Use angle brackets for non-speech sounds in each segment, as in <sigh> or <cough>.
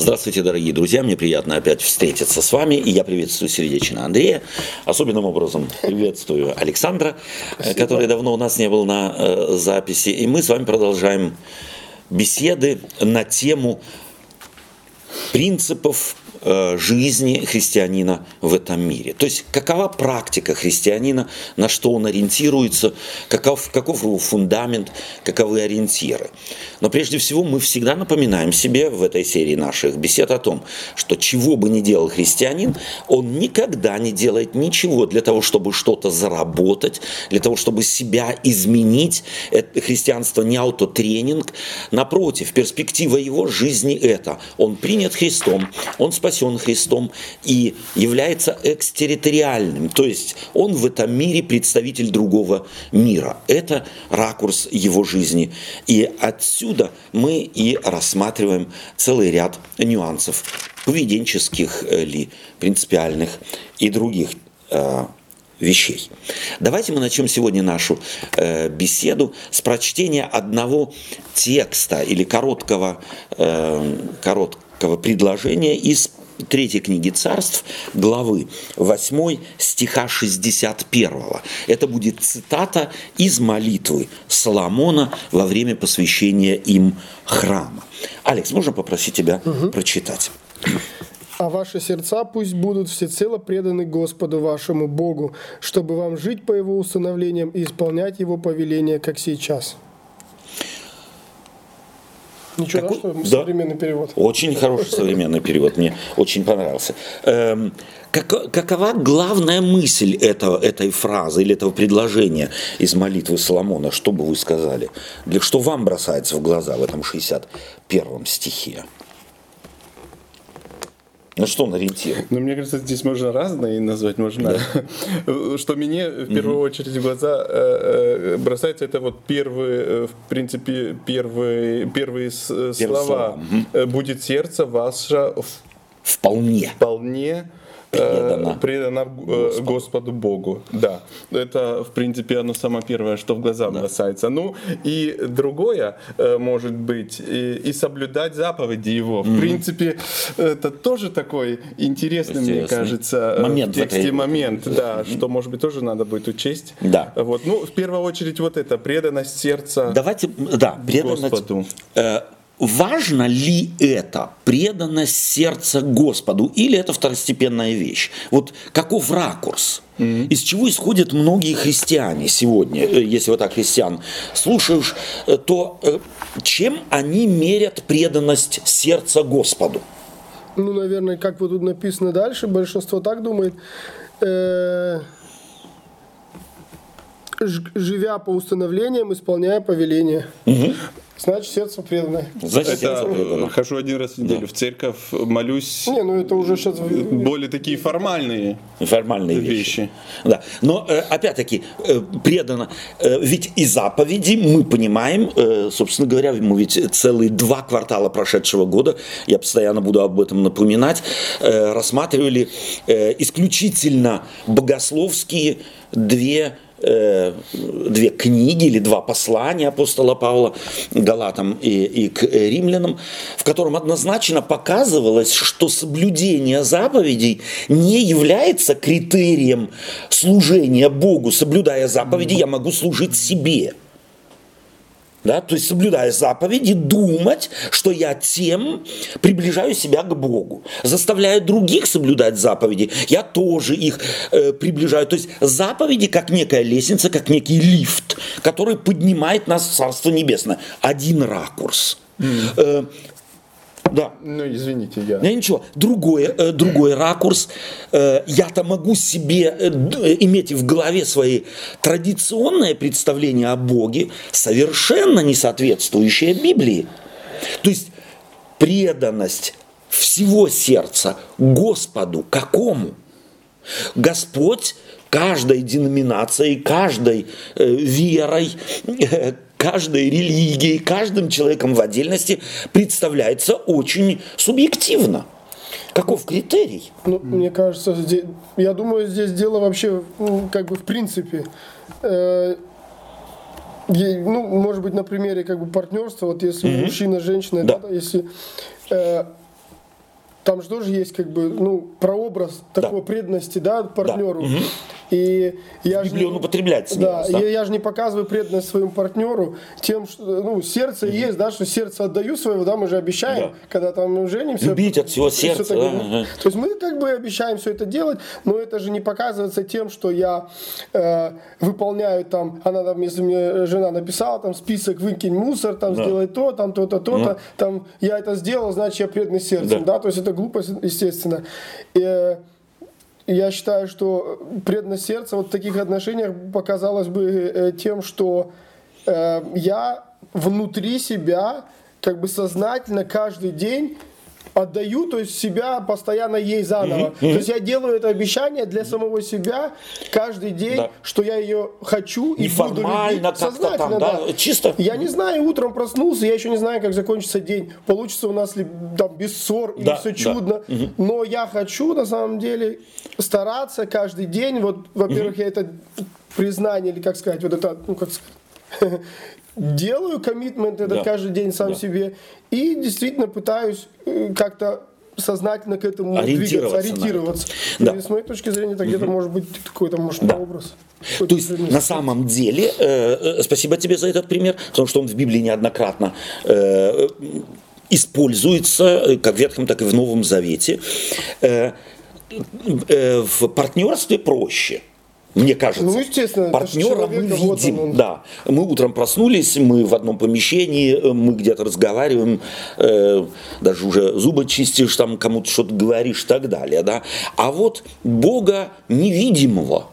Здравствуйте, дорогие друзья, мне приятно опять встретиться с вами, и я приветствую сердечно Андрея, особенным образом приветствую Александра, Спасибо. который давно у нас не был на э, записи, и мы с вами продолжаем беседы на тему принципов Э, жизни христианина в этом мире. То есть какова практика христианина, на что он ориентируется, каков, каков его фундамент, каковы ориентиры. Но прежде всего мы всегда напоминаем себе в этой серии наших бесед о том, что чего бы ни делал христианин, он никогда не делает ничего для того, чтобы что-то заработать, для того, чтобы себя изменить. Это христианство не аутотренинг. Напротив, перспектива его жизни это. Он принят Христом, он спасен спасен Христом и является экстерриториальным, то есть он в этом мире представитель другого мира. Это ракурс его жизни. И отсюда мы и рассматриваем целый ряд нюансов, поведенческих э, ли, принципиальных и других э, вещей. Давайте мы начнем сегодня нашу э, беседу с прочтения одного текста или короткого, э, короткого предложения из третьей книги царств, главы 8 стиха 61. Это будет цитата из молитвы Соломона во время посвящения им храма. Алекс, можно попросить тебя угу. прочитать? А ваши сердца пусть будут всецело преданы Господу вашему Богу, чтобы вам жить по Его установлениям и исполнять Его повеления, как сейчас. Ничего, Какой? что да. современный перевод. Очень хороший современный перевод, мне очень понравился. Эм, как, какова главная мысль этого, этой фразы или этого предложения из молитвы Соломона? Что бы вы сказали? Для что вам бросается в глаза в этом 61 стихе? На что он ориентирует? Ну, мне кажется, здесь можно разные назвать. Можно, да. <laughs> что мне в первую угу. очередь в глаза э, э, бросается, это вот первые, э, в принципе, первые, первые слова. слова. Угу. «Будет сердце ваше вполне. Вполне предана, предана Господу. Господу Богу. Да, это в принципе оно самое первое, что в глаза да. бросается. Ну и другое может быть и, и соблюдать заповеди Его. Mm-hmm. В принципе это тоже такой интересный, мне кажется, момент в тексте этой... момент, да, mm-hmm. что может быть тоже надо будет учесть. Да. Вот, ну в первую очередь вот это преданность сердца. Давайте, да, преданность. Господу. Э, важно ли это преданность сердца Господу или это второстепенная вещь? Вот каков ракурс? Mm-hmm. Из чего исходят многие христиане сегодня, э, если вот так христиан слушаешь, э, то э, чем они мерят преданность сердца Господу? Ну, наверное, как вот тут написано дальше, большинство так думает, живя по установлениям, исполняя повеления. Угу. Значит, сердце преданное. Значит, это, сердце преданное. Хожу один раз в неделю да. в церковь, молюсь. Не, ну это уже сейчас... Более такие формальные, формальные вещи. вещи. Да. Но, э, опять-таки, э, предано. Э, ведь и заповеди мы понимаем, собственно говоря, мы ведь целые два квартала прошедшего года, я постоянно буду об этом напоминать, рассматривали исключительно богословские две Э, две книги или два послания апостола Павла Галатам и, и к римлянам, в котором однозначно показывалось, что соблюдение заповедей не является критерием служения Богу. Соблюдая заповеди, я могу служить себе. Да, то есть, соблюдая заповеди, думать, что я тем приближаю себя к Богу. Заставляя других соблюдать заповеди, я тоже их э, приближаю. То есть, заповеди как некая лестница, как некий лифт, который поднимает нас в Царство Небесное. Один ракурс. Mm. Э, да. Ну, извините, я. Не, ничего. Другой, э, другой ракурс. Э, я-то могу себе э, иметь в голове свои традиционное представление о Боге, совершенно не соответствующее Библии. То есть преданность всего сердца Господу какому? Господь каждой деноминацией, каждой э, верой, э, <laughs> каждой религией, каждым человеком в отдельности представляется очень субъективно. Каков критерий? Ну, мне кажется, здесь, я думаю, здесь дело вообще, ну, как бы в принципе. Э, ну, может быть, на примере как бы партнерства, вот если mm-hmm. мужчина, женщина, да. Да, если э, там же тоже есть как бы, ну, прообраз такой да. преданности, да, партнеру. Да. Угу. И я же, он употребляет да, да? Я, я же не показываю преданность своему партнеру тем, что, ну, сердце угу. есть, да, что сердце отдаю своего, да, мы же обещаем, да. когда там женимся. Любить от всего сердца. Угу. То есть мы как бы обещаем все это делать, но это же не показывается тем, что я э, выполняю там, она там, если мне жена написала там список, выкинь мусор, там, да. сделай то, там, то-то, то-то, угу. там, я это сделал, значит, я преданный сердцем, да, да? то есть это глупость, естественно. И, э, я считаю, что преданность сердца вот в таких отношениях показалось бы э, тем, что э, я внутри себя как бы сознательно каждый день отдаю, то есть себя постоянно ей заново. Mm-hmm. То есть я делаю это обещание для самого себя каждый день, да. что я ее хочу и буду любить. Сознательно, там, да? да. Чисто. Я не знаю, утром проснулся, я еще не знаю, как закончится день. Получится у нас ли там без ссор да, или все чудно. Да. Угу. Но я хочу на самом деле стараться каждый день. Вот, во-первых, угу. я это признание или как сказать, вот это, ну как сказать <laughs> делаю коммитмент это да. каждый день сам да. себе и действительно пытаюсь э, как-то сознательно к этому ориентироваться. двигаться, ориентироваться. Да. И с моей точки зрения, это где-то может быть какой-то может да. образ. То есть на самом деле, э, э, спасибо тебе за этот пример, потому что он в Библии неоднократно э, используется э, как в Ветхом, так и в Новом Завете. Э, э, в партнерстве проще – мне кажется. Ну, естественно, партнера мы видим. Вот он. Да. Мы утром проснулись, мы в одном помещении, э, мы где-то разговариваем, э, даже уже зубы чистишь, там кому-то что-то говоришь и так далее. Да? А вот Бога невидимого,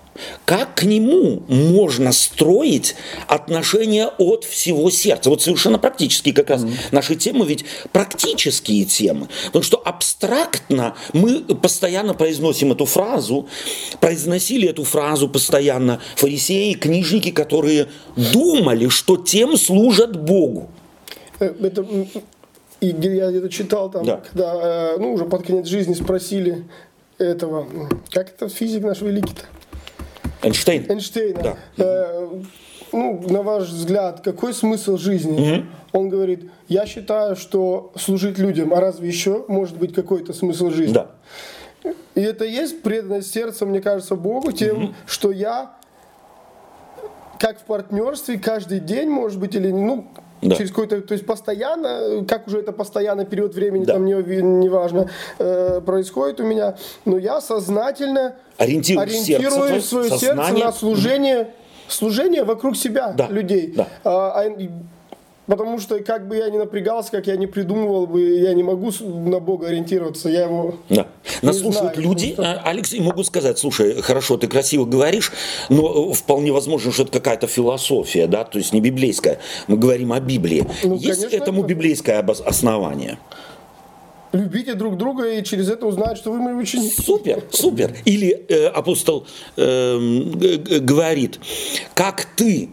как к нему можно строить отношения от всего сердца? Вот совершенно практически как раз mm-hmm. наши темы ведь практические темы. Потому что абстрактно мы постоянно произносим эту фразу, произносили эту фразу постоянно фарисеи, книжники, которые думали, что тем служат Богу. Э, это, и я где-то читал там, да. когда э, ну, уже под конец жизни спросили этого, как это физик наш великий-то? Эйнштейн. Эйнштейна. Да. Э, ну, на ваш взгляд, какой смысл жизни? Угу. Он говорит, я считаю, что служить людям, а разве еще может быть какой-то смысл жизни? Да. И это есть преданность сердца, мне кажется, Богу тем, угу. что я как в партнерстве каждый день, может быть, или ну да. через какой-то, то есть постоянно, как уже это постоянно период времени, да. там не, не важно, э, происходит у меня, но я сознательно ориентирую, ориентирую сердце, свое сознание. сердце на служение, служение вокруг себя да. людей. Да. А, а Потому что как бы я ни напрягался, как я не придумывал бы, я не могу на Бога ориентироваться, я его Да. Нас слушают знаю, люди, просто... Алекс, и могут сказать, слушай, хорошо, ты красиво говоришь, но вполне возможно, что это какая-то философия, да, то есть не библейская. Мы говорим о Библии. Ну, Есть конечно, этому это... библейское основание? любите друг друга и через это узнают, что вы мои ученики. Супер, супер. Или э, апостол э, говорит, как ты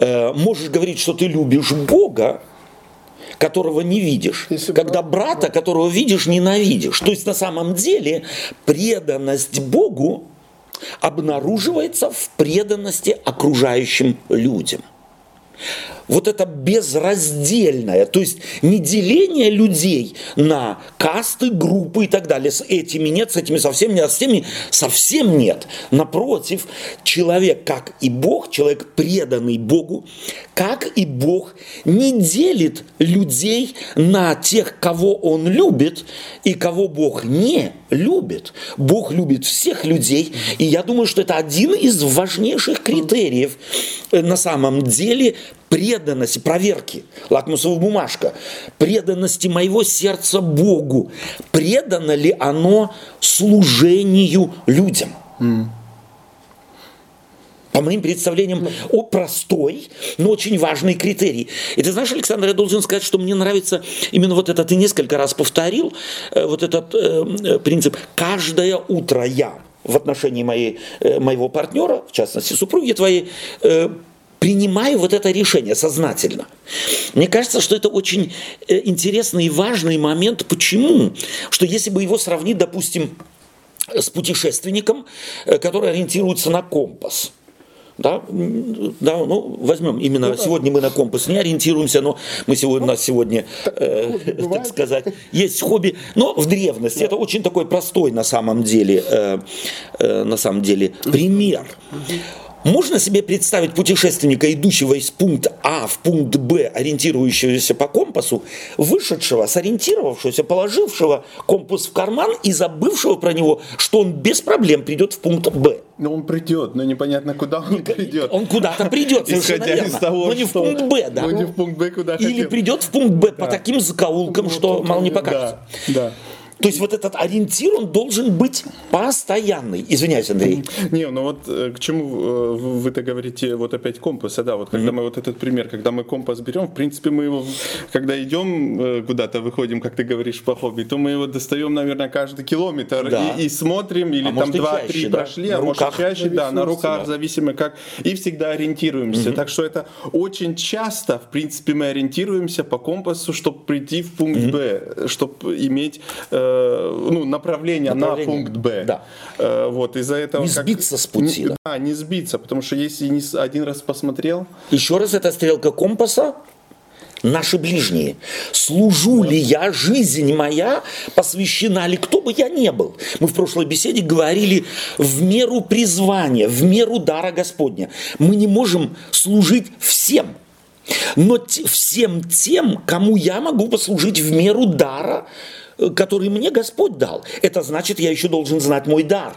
Э, можешь говорить, что ты любишь Бога, которого не видишь, Если когда брат, брата, которого видишь, ненавидишь. То есть на самом деле преданность Богу обнаруживается в преданности окружающим людям вот это безраздельное, то есть не деление людей на касты, группы и так далее. С этими нет, с этими совсем нет, с теми совсем нет. Напротив, человек, как и Бог, человек преданный Богу, как и Бог, не делит людей на тех, кого он любит и кого Бог не любит. Бог любит всех людей, и я думаю, что это один из важнейших критериев э, на самом деле преданности, проверки, лакмусовая бумажка, преданности моего сердца Богу. Предано ли оно служению людям? По моим представлениям, о простой, но очень важный критерий. И ты знаешь, Александр, я должен сказать, что мне нравится именно вот это, ты несколько раз повторил, э, вот этот э, э, принцип. Каждое утро я в отношении моей, э, моего партнера, в частности супруги твоей, э, принимаю вот это решение сознательно. Мне кажется, что это очень э, интересный и важный момент. Почему? Что если бы его сравнить, допустим, с путешественником, э, который ориентируется на компас. Да, да, ну, возьмем именно ну, сегодня мы на компас не ориентируемся, но мы сегодня, у нас сегодня, э, <laughs> так сказать, есть хобби, но в древности да. это очень такой простой на самом деле, э, э, на самом деле пример. Можно себе представить путешественника, идущего из пункта А в пункт Б, ориентирующегося по компасу, вышедшего, сориентировавшегося, положившего компас в карман и забывшего про него, что он без проблем придет в пункт Б. Но он придет, но непонятно, куда он придет. Он куда-то придет, совершенно Исходя верно. Того, но не в пункт Б, да. Но не в пункт Б, куда Или хотел. придет в пункт Б да. по таким закоулкам, что мало не покажется. Да, да. То есть вот этот ориентир, он должен быть постоянный. Извиняюсь, Андрей. Не, ну вот э, к чему э, вы-то говорите, вот опять компаса, да, вот когда mm-hmm. мы вот этот пример, когда мы компас берем, в принципе, мы его, когда идем э, куда-то, выходим, как ты говоришь, по хобби, то мы его достаем, наверное, каждый километр да. и, и смотрим, или а там два-три да? прошли, на а руках, может чаще, да, на руках, да. зависимо как, и всегда ориентируемся. Mm-hmm. Так что это очень часто, в принципе, мы ориентируемся по компасу, чтобы прийти в пункт mm-hmm. Б, чтобы иметь Э, ну, направление, направление на пункт Б. Да. Э, вот, из-за этого... Не сбиться как, с пути. Не, да, не сбиться, потому что если не один раз посмотрел... Еще раз, это стрелка компаса, наши ближние. Служу ли я, жизнь моя посвящена ли, кто бы я ни был. Мы в прошлой беседе говорили в меру призвания, в меру дара Господня. Мы не можем служить всем. Но всем тем, кому я могу послужить в меру дара Э, который мне Господь дал. Это значит, я еще должен знать мой дар.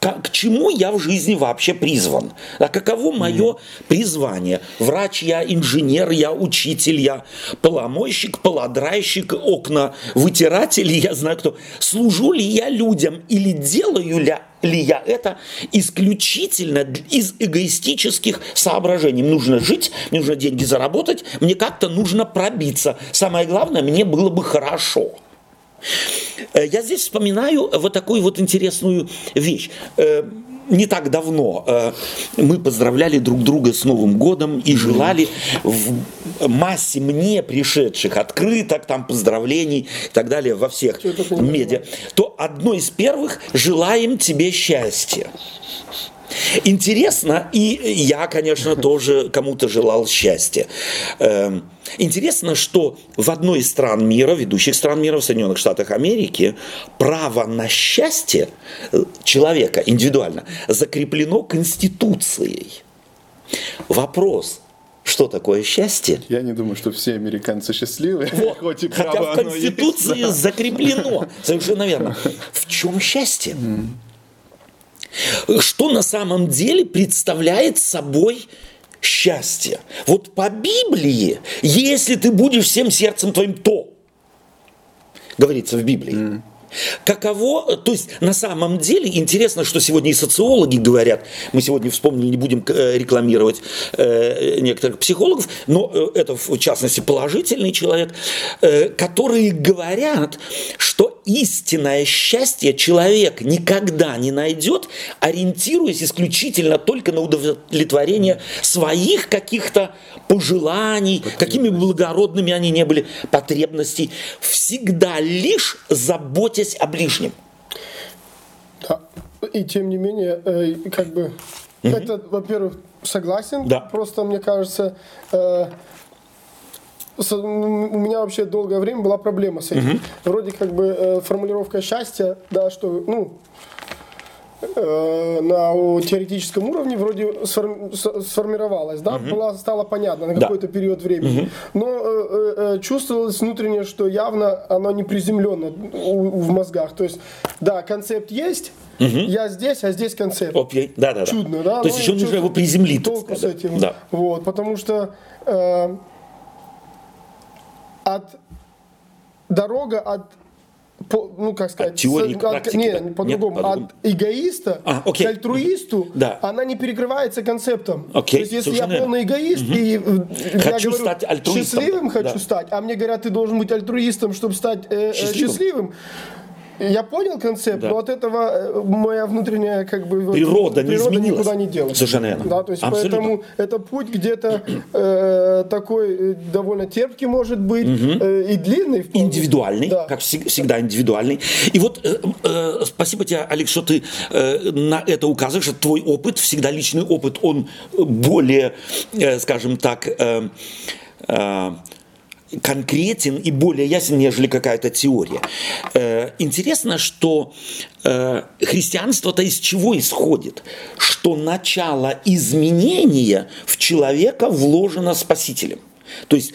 К, к чему я в жизни вообще призван? А каково мое призвание? Врач я, инженер я, учитель я, поломойщик, полодрайщик, окна, вытиратель, я знаю кто. Служу ли я людям или делаю ли ли я это исключительно из эгоистических соображений. Мне нужно жить, мне нужно деньги заработать, мне как-то нужно пробиться. Самое главное, мне было бы хорошо. Э, я здесь вспоминаю вот такую вот интересную вещь. Э, не так давно э, мы поздравляли друг друга с Новым годом и желали в массе мне пришедших открыток, там поздравлений и так далее во всех медиа, то одно из первых «желаем тебе счастья». Интересно, и я, конечно, тоже кому-то желал счастья. Эм, интересно, что в одной из стран мира, ведущих стран мира, в Соединенных Штатах Америки, право на счастье э, человека индивидуально закреплено Конституцией. Вопрос, что такое счастье? Я не думаю, что все американцы счастливы, <laughs> вот. хоть и Хотя в Конституции есть, да. закреплено, совершенно верно. <laughs> В чем счастье? Mm. Что на самом деле представляет собой счастье? Вот по Библии, если ты будешь всем сердцем твоим, то, говорится в Библии. Mm. Каково, то есть на самом деле интересно, что сегодня и социологи говорят, мы сегодня вспомнили, не будем э, рекламировать э, некоторых психологов, но э, это в частности положительный человек, которые говорят, что истинное счастье человек никогда не найдет, ориентируясь исключительно только на удовлетворение своих каких-то пожеланий, какими благородными они не были, потребностей, всегда лишь заботясь о ближнем. Да. И тем не менее, э, как бы, угу. это, во-первых, согласен. Да. Просто, мне кажется, э, у меня вообще долгое время была проблема с этим. Угу. Вроде как бы э, формулировка счастья, да, что, ну, на теоретическом уровне вроде сформировалась, да, угу. была, стало понятно на какой-то да. период времени. Угу. Но э, э, чувствовалось внутренне, что явно оно не приземлено в мозгах. То есть, да, концепт есть, Угу. Я здесь, а здесь концепт. Окей, да, да, Чудно, да. То есть еще нужно его приземлить. Толку с этим. Да. Вот, потому что э, от дорога от по, ну как сказать, от теории с, от, не, по-другому, по от эгоиста а, к альтруисту, да. она не перекрывается концептом. Окей, То есть если я полный эгоист угу. и э, хочу я говорю, стать альтруистом, счастливым хочу да. стать, а мне говорят, ты должен быть альтруистом, чтобы стать э, э счастливым. счастливым я понял концепт, да. но от этого э, моя внутренняя как бы природа, не природа изменилась. никуда не делась. Совершенно верно. Да, то есть Абсолютно. поэтому это путь где-то э, такой э, довольно терпкий может быть угу. э, и длинный. Вполне. Индивидуальный, да. как всегда индивидуальный. И вот э, э, спасибо тебе, Алекс, что ты э, на это указываешь, что твой опыт, всегда личный опыт, он более, э, скажем так, э, э, конкретен и более ясен, нежели какая-то теория. Э, интересно, что э, христианство-то из чего исходит? Что начало изменения в человека вложено Спасителем. То есть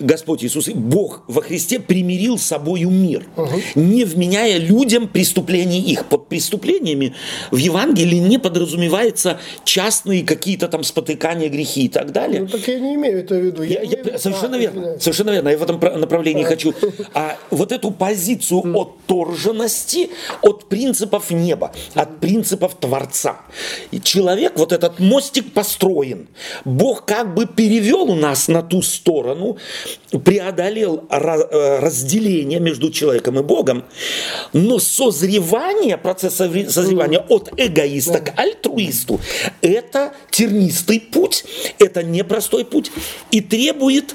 Господь Иисус, Бог во Христе примирил с собою мир, угу. не вменяя людям преступлений их. Под преступлениями в Евангелии не подразумевается частные какие-то там спотыкания, грехи и так далее. Ну так я не имею это в виду. Я, я, я, совершенно а, верно, извиняюсь. совершенно верно. Я в этом направлении а. хочу. А вот эту позицию mm. отторженности от принципов неба, от принципов Творца. И человек, вот этот мостик построен. Бог как бы перевел нас на ту сторону, преодолел э, разделение между человеком и Богом, но созревание, процесс созревания от эгоиста к альтруисту – это тернистый путь, это непростой путь и требует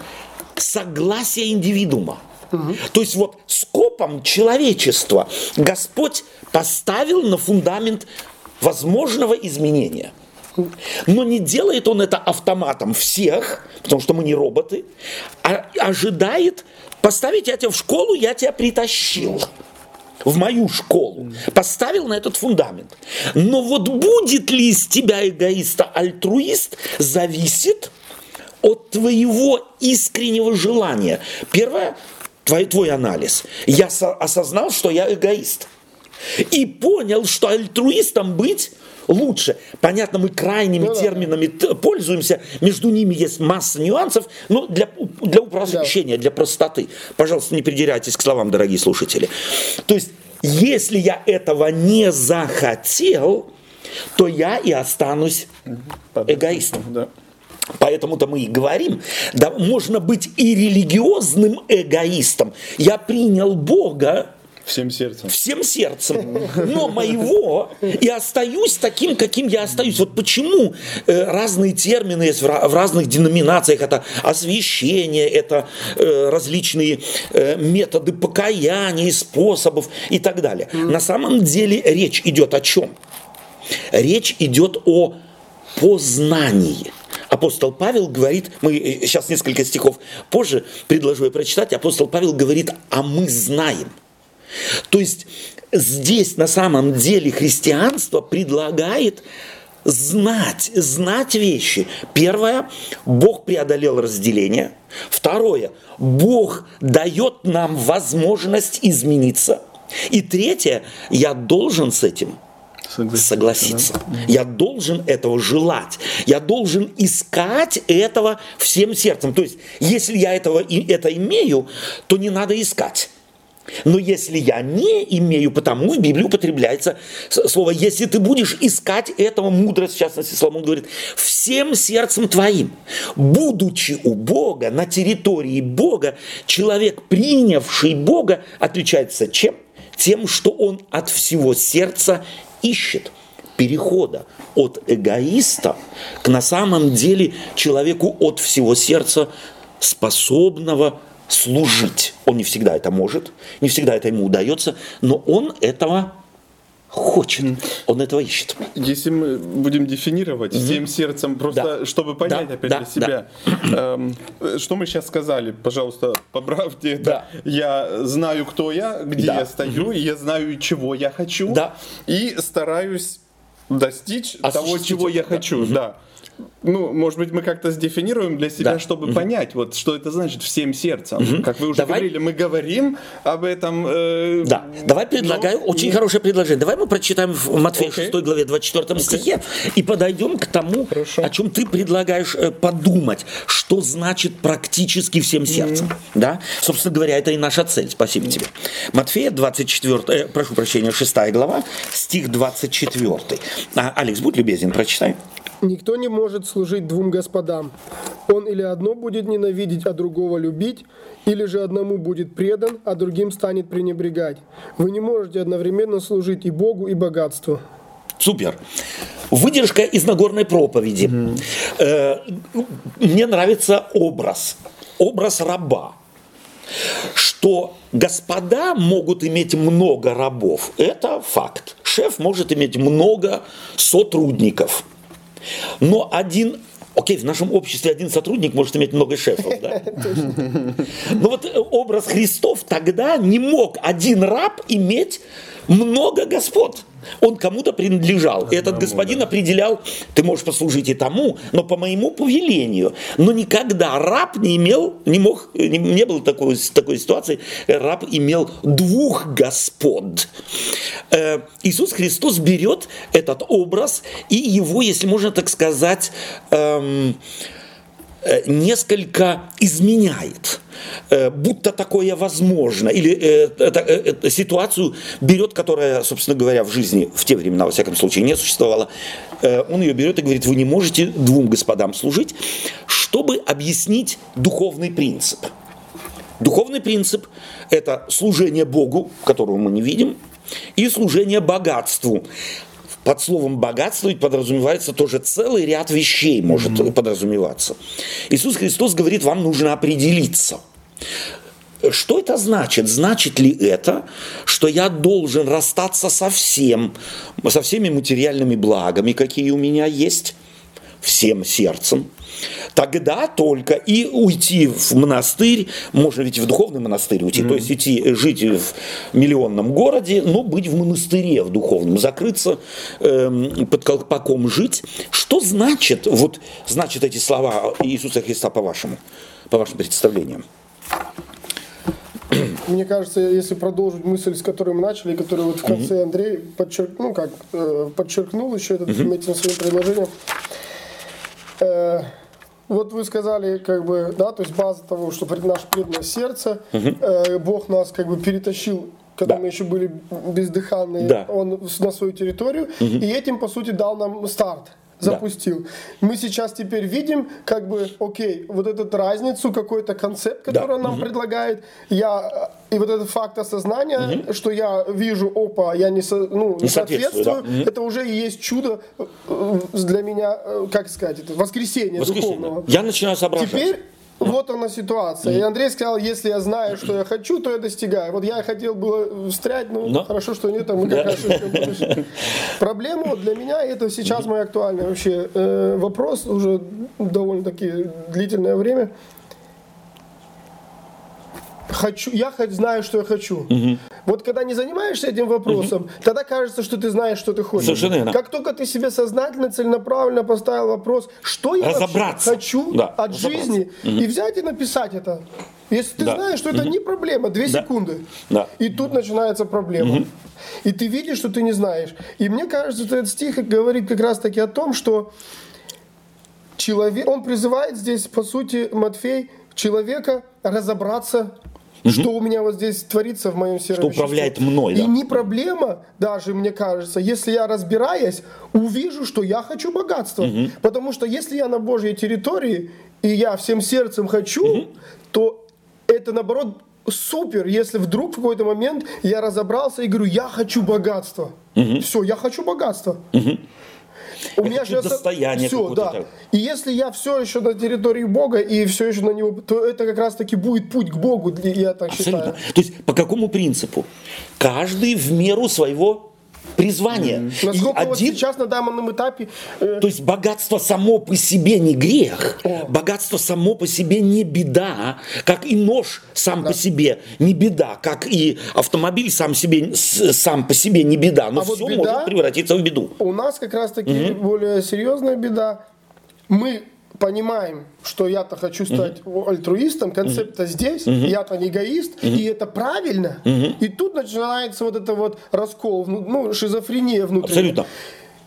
согласия индивидуума. Угу. То есть вот скопом человечества Господь поставил на фундамент возможного изменения – но не делает он это автоматом всех, потому что мы не роботы, а ожидает поставить я тебя в школу, я тебя притащил в мою школу, поставил на этот фундамент. Но вот будет ли из тебя эгоиста альтруист, зависит от твоего искреннего желания. Первое, твой, твой анализ. Я осознал, что я эгоист. И понял, что альтруистом быть лучше. Понятно, мы крайними ну, терминами да. пользуемся, между ними есть масса нюансов, но для, для упрощения, да. для простоты. Пожалуйста, не придирайтесь к словам, дорогие слушатели. То есть, если я этого не захотел, то я и останусь эгоистом. Да. Поэтому-то мы и говорим, да, можно быть и религиозным эгоистом. Я принял Бога, Всем сердцем. Всем сердцем. Но моего и остаюсь таким, каким я остаюсь. Вот почему э, разные термины есть в разных деноминациях. Это освящение, это э, различные э, методы покаяния, способов и так далее. На самом деле речь идет о чем? Речь идет о познании. Апостол Павел говорит, мы сейчас несколько стихов позже предложу я прочитать, апостол Павел говорит, а мы знаем – то есть здесь на самом деле христианство предлагает знать, знать вещи. Первое, Бог преодолел разделение. Второе, Бог дает нам возможность измениться. И третье, я должен с этим согласиться. согласиться. Да? Я должен этого желать. Я должен искать этого всем сердцем. То есть, если я этого, это имею, то не надо искать. Но если я не имею, потому в Библии употребляется слово, если ты будешь искать этого, мудрость, в частности, Соломон говорит, всем сердцем твоим, будучи у Бога, на территории Бога, человек, принявший Бога, отличается чем? Тем, что он от всего сердца ищет перехода от эгоиста к на самом деле человеку от всего сердца способного служить. Он не всегда это может, не всегда это ему удается, но он этого хочет, он этого ищет. Если мы будем дефинировать угу. всем сердцем, просто да. чтобы понять да, опять да, для себя, да. эм, что мы сейчас сказали, пожалуйста, поправьте это. Да. Я знаю, кто я, где да. я стою, угу. я знаю, чего я хочу, да. и стараюсь достичь того, чего я хочу. Да. да ну, может быть, мы как-то сдефинируем для себя, да. чтобы угу. понять, вот, что это значит всем сердцем. Угу. Как вы уже Давай. говорили, мы говорим об этом. Э, да. Давай предлагаю, но... очень хорошее предложение. Давай мы прочитаем в Матфея okay. 6 главе 24 okay. стихе и подойдем к тому, Хорошо. о чем ты предлагаешь э, подумать, что значит практически всем сердцем. Mm. Да? Собственно говоря, это и наша цель. Спасибо mm. тебе. Матфея 24, э, прошу прощения, 6 глава, стих 24. А, Алекс, будь любезен, прочитай. Никто не может служить двум господам. Он или одно будет ненавидеть, а другого любить, или же одному будет предан, а другим станет пренебрегать. Вы не можете одновременно служить и Богу, и богатству. Супер. Выдержка из Нагорной проповеди. Mm-hmm. Мне нравится образ. Образ раба. Что господа могут иметь много рабов. Это факт. Шеф может иметь много сотрудников. Но один Окей, в нашем обществе один сотрудник может иметь много шефов, да? <laughs> Но вот образ Христов тогда не мог один раб иметь много господ. Он кому-то принадлежал. И этот господин определял, ты можешь послужить и тому, но по моему повелению. Но никогда раб не имел, не мог, не, не было такой, такой ситуации, раб имел двух господ. Э, Иисус Христос берет этот образ и его, если можно так сказать, эм, несколько изменяет. Э, будто такое возможно, или э, э, э, ситуацию берет, которая, собственно говоря, в жизни в те времена, во всяком случае, не существовала, э, он ее берет и говорит, вы не можете двум господам служить, чтобы объяснить духовный принцип. Духовный принцип – это служение Богу, которого мы не видим, и служение богатству под словом богатство ведь подразумевается тоже целый ряд вещей может mm-hmm. подразумеваться. Иисус Христос говорит, вам нужно определиться – что это значит? Значит ли это, что я должен расстаться со всем, со всеми материальными благами, какие у меня есть, всем сердцем? Тогда только и уйти в монастырь, можно ведь в духовный монастырь уйти, mm-hmm. то есть идти жить в миллионном городе, но быть в монастыре в духовном, закрыться э, под колпаком жить. Что значит, вот значит эти слова Иисуса Христа по-вашему, по вашим представлениям? Мне кажется, если продолжить мысль, с которой мы начали, которую вот в конце Андрей подчеркнул, ну, как, э, подчеркнул еще этот этим своим предложением, э, вот вы сказали, как бы, да, то есть база того, что наше преданное сердце, э, Бог нас как бы перетащил когда да. мы еще были бездыханные, да. он на свою территорию, угу. и этим, по сути, дал нам старт запустил. Да. Мы сейчас теперь видим, как бы, окей, вот эту разницу, какой-то концепт, который да. он нам угу. предлагает. Я и вот этот факт осознания, угу. что я вижу, опа, я не, со, ну, не, соответствую, соответствую да. это уже и есть чудо э, для меня, э, как сказать, это воскресенье, воскресенье. духовного. Я начинаю соображать. Теперь вот она ситуация. И Андрей сказал, если я знаю, что я хочу, то я достигаю. Вот я хотел было встрять, но, но. хорошо, что нет, а мы как раз Проблема вот для меня, это сейчас мой актуальный вообще э, вопрос, уже довольно-таки длительное время хочу, я хоть знаю, что я хочу. Угу. Вот когда не занимаешься этим вопросом, угу. тогда кажется, что ты знаешь, что ты хочешь. Совершенно верно. Как только ты себе сознательно, целенаправленно поставил вопрос, что я вообще хочу да. от жизни, угу. и взять и написать это. Если ты да. знаешь, что это угу. не проблема, две да. секунды. Да. И тут начинается проблема. Угу. И ты видишь, что ты не знаешь. И мне кажется, что этот стих говорит как раз таки о том, что человек, он призывает здесь, по сути, Матфей, человека разобраться угу. что у меня вот здесь творится в моем сердце. Что управляет мной. И не проблема, даже мне кажется, если я разбираясь, увижу, что я хочу богатства. Угу. Потому что если я на Божьей территории, и я всем сердцем хочу, угу. то это наоборот супер, если вдруг в какой-то момент я разобрался и говорю, я хочу богатства. Угу. Все, я хочу богатства. Угу. У меня же достояние все, да. И если я все еще на территории Бога и все еще на него, то это как раз таки будет путь к Богу, я так Абсолютно. считаю. То есть по какому принципу? Каждый в меру своего призвание. Mm-hmm. Насколько и вот один... сейчас на данном этапе... Э... То есть богатство само по себе не грех, О. богатство само по себе не беда, как и нож сам да. по себе не беда, как и автомобиль сам, себе, сам по себе не беда, но а все вот беда, может превратиться в беду. У нас как раз таки mm-hmm. более серьезная беда. Мы понимаем, что я-то хочу стать mm-hmm. альтруистом, концепт-то mm-hmm. здесь, mm-hmm. я-то не эгоист, mm-hmm. и это правильно. Mm-hmm. И тут начинается вот это вот раскол, ну, шизофрения внутренняя. Абсолютно.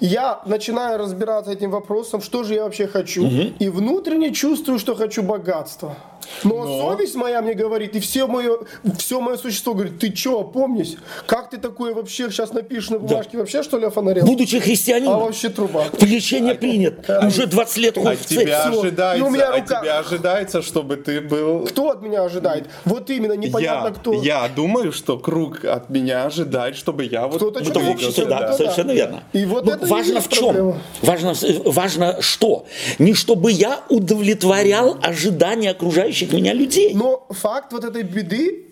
Я начинаю разбираться этим вопросом, что же я вообще хочу, угу. и внутренне чувствую, что хочу богатства. Но, Но совесть моя мне говорит, и все мое, все мое существо говорит, ты что, опомнись? Как ты такое вообще сейчас напишешь на бумажке? Да. Вообще, что ли, офонарел? Будучи христианином. А вообще труба. Лечение а, принят. А, Уже 20 лет ходит а в тебя ожидается, у меня рука... а тебя ожидается, чтобы ты был... Кто от меня ожидает? Вот именно, непонятно я, кто. Я думаю, что круг от меня ожидает, чтобы я вот... Кто-то что обществе, да, да, совершенно да. верно. И вот это важно в чем? Важно, важно что? Не чтобы я удовлетворял ожидания окружающих меня людей. Но факт вот этой беды,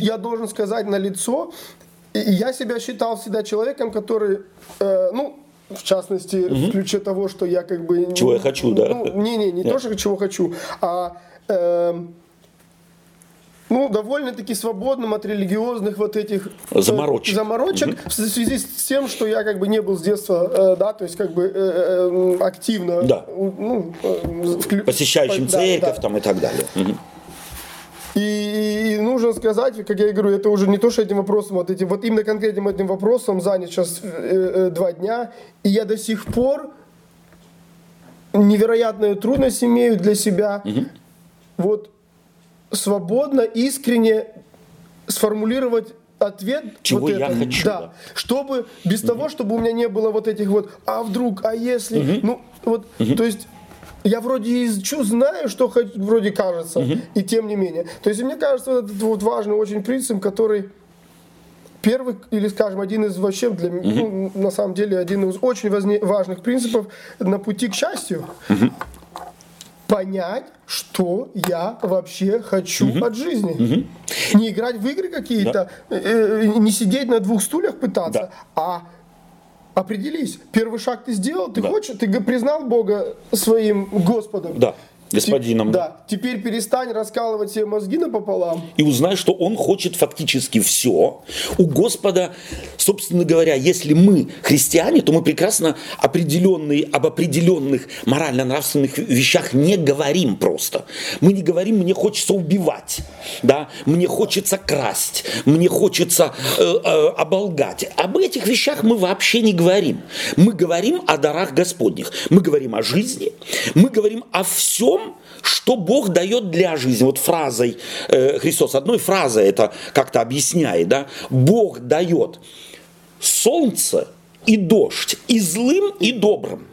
я должен сказать на лицо, я себя считал всегда человеком, который, э, ну, в частности, угу. в ключе того, что я как бы... Чего я хочу, да? Ну, не-не, не, не то, что чего хочу, а... Э, ну, довольно-таки свободным от религиозных вот этих э, заморочек, заморочек угу. в связи с тем, что я как бы не был с детства, э, да, то есть как бы э, активно, да. ну, посещающим по, церковь да, да. там и так далее. Угу. И, и нужно сказать, как я и говорю, это уже не то, что этим вопросом, вот этим, вот именно конкретным этим вопросом занят сейчас э, э, два дня, и я до сих пор невероятную трудность имею для себя. Угу. Вот свободно, искренне сформулировать ответ чего вот я это, хочу да, да. чтобы без угу. того чтобы у меня не было вот этих вот а вдруг а если угу. ну вот угу. то есть я вроде и знаю, что хоть, вроде кажется, угу. и тем не менее. То есть мне кажется, вот этот вот важный очень принцип, который первый, или скажем, один из вообще, для, угу. ну, на самом деле, один из очень важных принципов на пути к счастью. Угу понять, что я вообще хочу угу. от жизни. Угу. Не играть в игры какие-то, да. э, э не сидеть на двух стульях пытаться, да. а определись. Первый шаг ты сделал, ты да. хочешь, ты признал Бога своим Господом. Да господином. Да. Теперь перестань раскалывать себе мозги напополам. И узнай, что он хочет фактически все. У Господа, собственно говоря, если мы христиане, то мы прекрасно определенные, об определенных морально-нравственных вещах не говорим просто. Мы не говорим, мне хочется убивать, да, мне хочется красть, мне хочется э, э, оболгать. Об этих вещах мы вообще не говорим. Мы говорим о дарах Господних. Мы говорим о жизни, мы говорим о всем, том, что Бог дает для жизни. Вот фразой э, Христос, одной фразой это как-то объясняет, да? Бог дает солнце и дождь и злым, и добрым.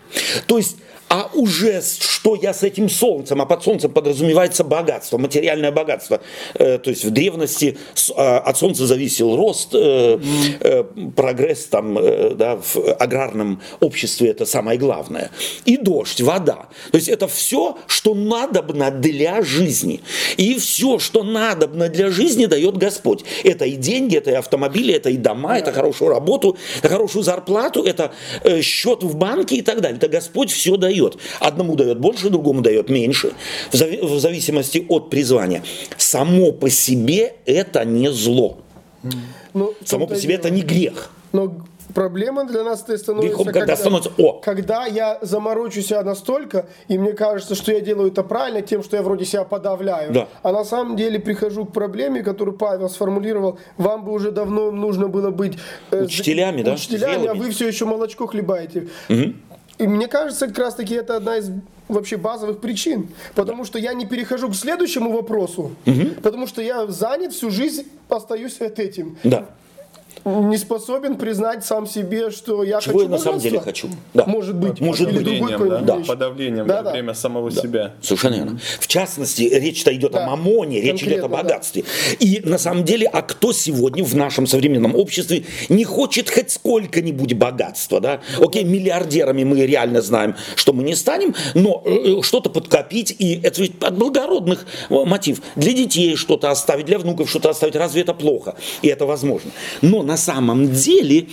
То есть а уже что я с этим солнцем, а под солнцем подразумевается богатство, материальное богатство. Э, то есть в древности а, от солнца зависел рост, э, э, прогресс там, да, в аграрном обществе это самое главное. И дождь, вода. То есть это все, что надобно для жизни. И все, что надобно для жизни, дает Господь. Это и деньги, это и автомобили, это и дома, это хорошую работу, это хорошую зарплату, это счет в банке и так далее. Это Господь все дает дает. Одному дает больше, другому дает меньше, в зависимости от призвания. Само по себе это не зло. Ну, Само по себе это не грех. Но проблема для нас это становится, Грехом, когда, когда, становится, о. когда я заморочу себя настолько, и мне кажется, что я делаю это правильно тем, что я вроде себя подавляю. Да. А на самом деле прихожу к проблеме, которую Павел сформулировал, вам бы уже давно нужно было быть э, учителями, учителями да? учителями, а вы все еще молочко хлебаете. Угу. И мне кажется, как раз таки это одна из вообще базовых причин. Потому что я не перехожу к следующему вопросу. Угу. Потому что я занят всю жизнь, остаюсь от этим. Да не способен признать сам себе, что я Чего хочу я на самом деле хочу. Да. Может быть. Может быть. Да? Да. Подавлением да, да. время самого да. себя. Совершенно верно. В частности, речь-то идет да. о мамоне, речь Конкретно, идет о богатстве. Да. И на самом деле, а кто сегодня в нашем современном обществе не хочет хоть сколько-нибудь богатства? Да? Окей, миллиардерами мы реально знаем, что мы не станем, но э, что-то подкопить, и это ведь от благородных мотив. Для детей что-то оставить, для внуков что-то оставить, разве это плохо? И это возможно. Но на самом деле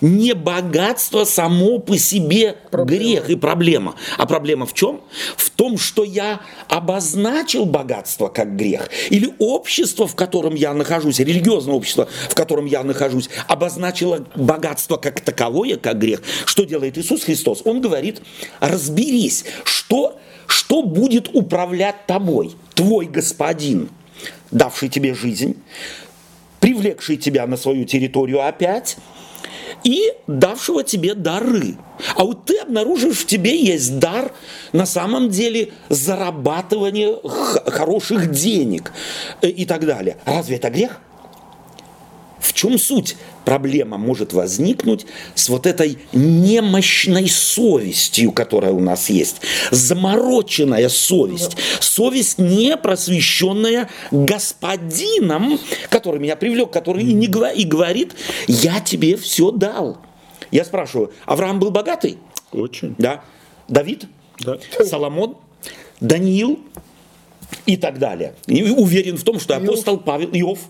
не богатство само по себе проблема. грех и проблема. А проблема в чем? В том, что я обозначил богатство как грех. Или общество, в котором я нахожусь, религиозное общество, в котором я нахожусь, обозначило богатство как таковое, как грех. Что делает Иисус Христос? Он говорит, разберись, что, что будет управлять тобой, твой господин, давший тебе жизнь, привлекший тебя на свою территорию опять, и давшего тебе дары. А вот ты обнаруживаешь, в тебе есть дар на самом деле зарабатывания хороших денег э, и так далее. Разве это грех? В чем суть? Проблема может возникнуть с вот этой немощной совестью, которая у нас есть. Замороченная совесть. Совесть не просвещенная господином, который меня привлек, который и, не, и говорит, я тебе все дал. Я спрашиваю, Авраам был богатый? Очень. Да. Давид? Да. Соломон? Даниил? И так далее. И уверен в том, что апостол Павел, Иов,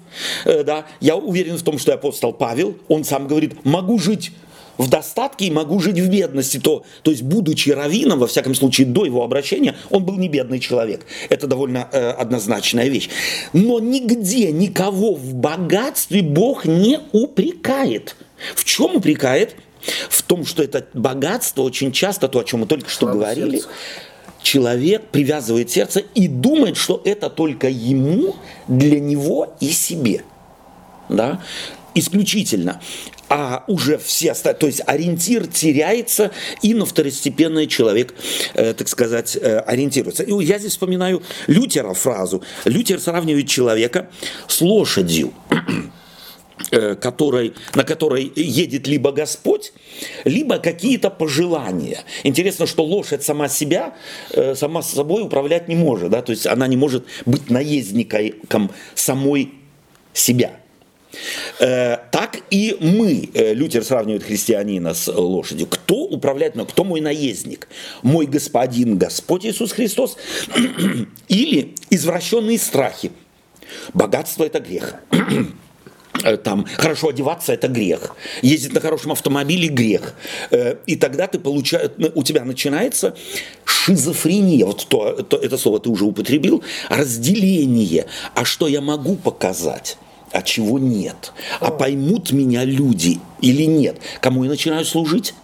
э, да, я уверен в том, что апостол Павел, он сам говорит, могу жить в достатке и могу жить в бедности. То, то есть, будучи раввином, во всяком случае, до его обращения, он был не бедный человек. Это довольно э, однозначная вещь. Но нигде никого в богатстве Бог не упрекает. В чем упрекает? В том, что это богатство очень часто, то, о чем мы только что Слава говорили, сердцу человек привязывает сердце и думает, что это только ему, для него и себе. Да? Исключительно. А уже все остальные, то есть ориентир теряется, и на второстепенное человек, э, так сказать, э, ориентируется. И я здесь вспоминаю Лютера фразу. Лютер сравнивает человека с лошадью. <clears throat> Э, которой, на которой едет либо Господь, либо какие-то пожелания. Интересно, что лошадь сама себя, э, сама собой управлять не может, да? то есть она не может быть наездником самой себя. Э, так и мы, Лютер сравнивает христианина с лошадью. Кто управляет, кто мой наездник? Мой господин Господь Иисус Христос <clears throat> или извращенные страхи? Богатство – это грех. <clears throat> Э, там хорошо одеваться это грех, ездить на хорошем автомобиле грех, э, и тогда ты получаешь, у тебя начинается шизофрения, вот то, то, это слово ты уже употребил, разделение, а что я могу показать? а чего нет, а поймут меня люди или нет, кому я начинаю служить?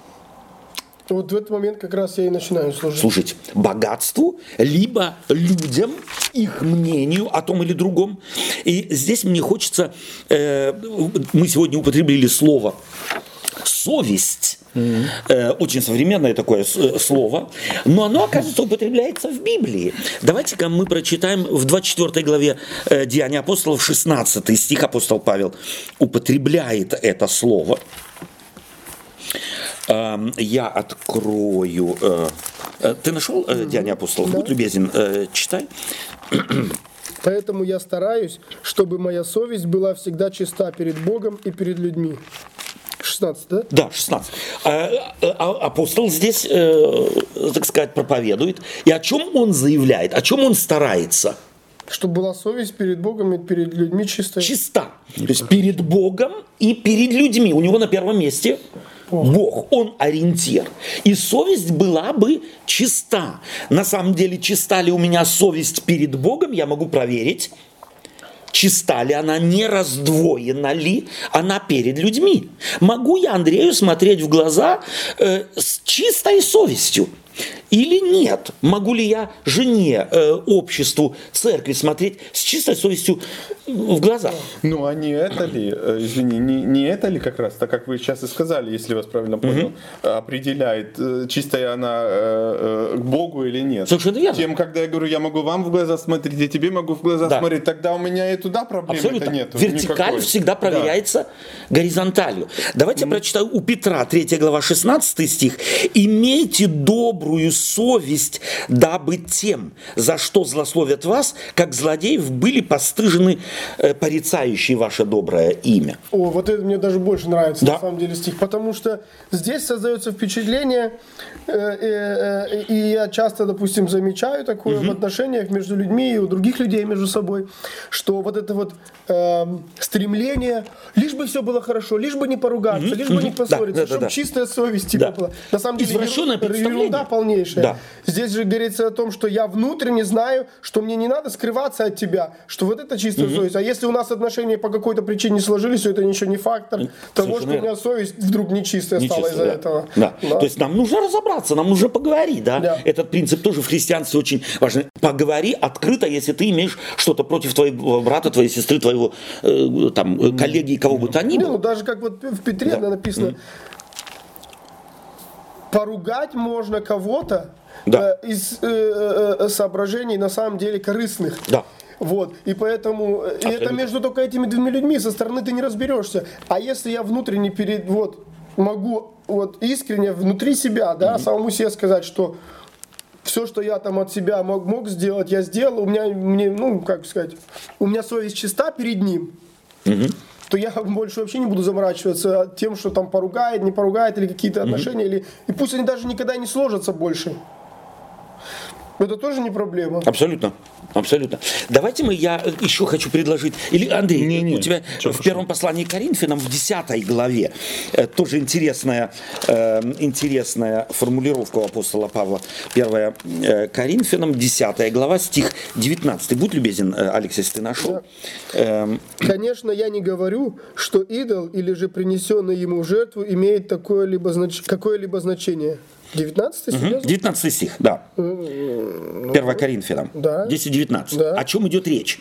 Вот в этот момент как раз я и начинаю служить. Служить богатству, либо людям, их мнению о том или другом. И здесь мне хочется, э, мы сегодня употребили слово совесть. Mm-hmm. Очень современное такое э, слово, но оно, оказывается, употребляется в Библии. Давайте-ка мы прочитаем в 24 главе э, Деяния апостолов, 16 стих апостол Павел употребляет это слово. Я открою... Э, э, ты нашел э, Деяния апостолов? Да. Будь любезен, читай. <clears throat> Поэтому я стараюсь, чтобы моя совесть была всегда чиста перед Богом и перед людьми. 16, да? Да, 16. А, а, апостол здесь, э, так сказать, проповедует. И о чем он заявляет, о чем он старается? Чтобы была совесть перед Богом и перед людьми чистая. Чиста. То есть перед Богом и перед людьми. У него на первом месте Бог, Он ориентир. И совесть была бы чиста. На самом деле, чиста ли у меня совесть перед Богом, я могу проверить. Чиста ли она, не раздвоена ли она перед людьми? Могу я Андрею смотреть в глаза э, с чистой совестью? Или нет? Могу ли я жене, э, обществу, церкви смотреть с чистой совестью в глаза? Ну, а не это ли, э, извини, не, не это ли как раз, так как вы сейчас и сказали, если я вас правильно понял, угу. определяет, э, чистая она э, э, к Богу или нет? Совершенно верно. Тем, когда я говорю, я могу вам в глаза смотреть, я тебе могу в глаза да. смотреть, тогда у меня и туда проблемы это нет. Вертикаль никакой. всегда проверяется да. горизонталью. Давайте mm. прочитаю у Петра, 3 глава, 16 стих. «Имейте добрую совесть, дабы тем, за что злословят вас, как злодеев, были постыжены э, порицающие ваше доброе имя. О, вот это мне даже больше нравится, да? на самом деле, стих, потому что здесь создается впечатление, э, э, э, и я часто, допустим, замечаю такое угу. в отношениях между людьми и у других людей между собой, что вот это вот э, стремление, лишь бы все было хорошо, лишь бы не поругаться, угу. лишь бы не поссориться, да, да, чтобы да, да. чистая совесть типа да. была. На самом деле, ерунда полнейшая дальнейшее. Да. Здесь же говорится о том, что я внутренне знаю, что мне не надо скрываться от тебя, что вот это чистая угу. совесть. А если у нас отношения по какой-то причине не сложились, то это ничего не фактор того, что у меня совесть вдруг нечистая не стала из-за да. этого. Да. да. То есть нам нужно разобраться, нам нужно поговорить, да? да. Этот принцип тоже в христианстве очень важен. Поговори открыто, если ты имеешь что-то против твоего брата, твоей сестры, твоего э, там коллеги, кого бы то ни было. Ну, даже как вот в Петре да. написано, mm поругать можно кого-то да. э, из э, э, соображений на самом деле корыстных. Да. Вот, и поэтому э, и это между только этими двумя людьми, со стороны ты не разберешься. А если я внутренне перед, вот, могу вот искренне внутри себя, да, mm-hmm. самому себе сказать, что все, что я там от себя мог, мог сделать, я сделал, у меня, мне, ну, как сказать, у меня совесть чиста перед ним. Mm-hmm то я больше вообще не буду заморачиваться тем, что там поругает, не поругает, или какие-то отношения, mm-hmm. или и пусть они даже никогда не сложатся больше. Это тоже не проблема. Абсолютно. Абсолютно. Давайте мы, я еще хочу предложить, или Андрей, не, не, у тебя в первом послании к Коринфянам в 10 главе э, тоже интересная, э, интересная формулировка у апостола Павла. 1 э, Коринфянам, 10 глава, стих 19. Будь любезен, э, Алекс, если ты нашел. Да. Эм... Конечно, я не говорю, что идол или же принесенный ему в жертву имеет знач... какое-либо значение. 19 стих? Угу. 19 стих, да. 1 Коринфянам. Да. 10-19. Да. О чем идет речь?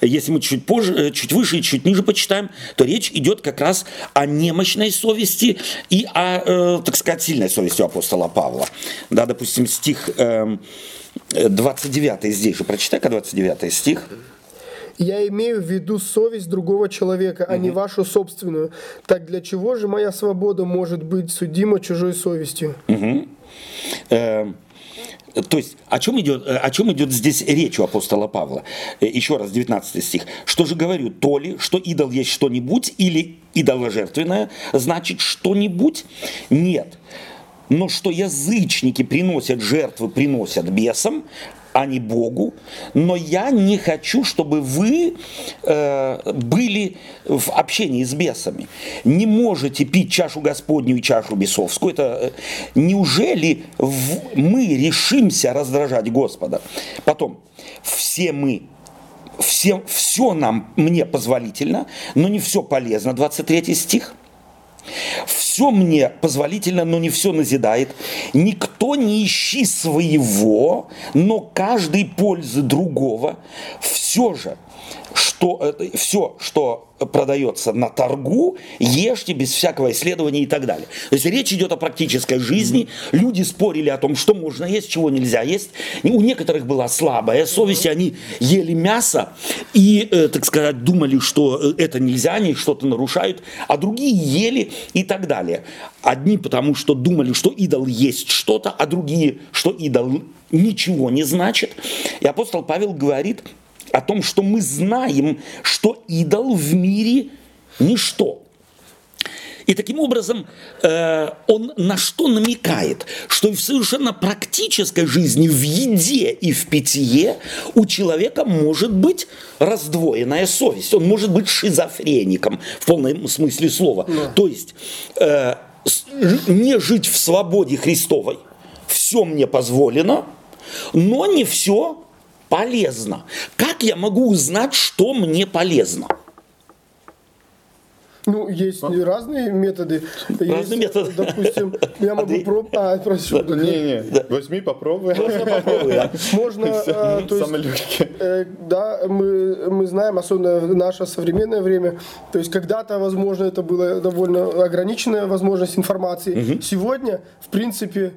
Если мы чуть позже, э, чуть выше и чуть ниже почитаем, то речь идет как раз о немощной совести и о, э, так сказать, сильной совести у апостола Павла. Да, допустим, стих э, 29 здесь же. Прочитай-ка 29 стих. Я имею в виду совесть другого человека, а угу. не вашу собственную. Так для чего же моя свобода может быть судима чужой совестью? Угу. Э, то есть, о чем, идет, о чем идет здесь речь у апостола Павла? Э, еще раз, 19 стих. Что же говорю, то ли, что идол есть что-нибудь, или идоложертвенное, значит что-нибудь? Нет. Но что язычники приносят жертвы, приносят бесам, а не Богу. Но я не хочу, чтобы вы э, были в общении с бесами. Не можете пить чашу Господню и чашу бесовскую. Это, э, неужели в, мы решимся раздражать Господа? Потом, все мы все, все нам, мне позволительно, но не все полезно. 23 стих. Все мне позволительно, но не все назидает. Никто не ищи своего, но каждый пользы другого. Все же, что, э, все, что продается на торгу, ешьте без всякого исследования и так далее. То есть речь идет о практической жизни. Люди спорили о том, что можно есть, чего нельзя есть. У некоторых была слабая совесть, и они ели мясо и, э, так сказать, думали, что э, это нельзя, они что-то нарушают, а другие ели и так далее. Одни потому, что думали, что идол есть что-то, а другие, что идол ничего не значит. И апостол Павел говорит, о том, что мы знаем, что идол в мире ничто. И таким образом э, он на что намекает? Что в совершенно практической жизни, в еде и в питье у человека может быть раздвоенная совесть. Он может быть шизофреником в полном смысле слова. Да. То есть э, не жить в свободе Христовой. Все мне позволено, но не все полезно. Как я могу узнать, что мне полезно? Ну, есть а? разные методы. Разные есть, методы. Допустим, я могу пробовать... А, прошу. Да. Не, не, да. возьми, попробуй. Можно попробуй, да. Можно, а, то есть, э, да, мы, мы знаем, особенно в наше современное время, то есть когда-то, возможно, это была довольно ограниченная возможность информации. Угу. Сегодня, в принципе,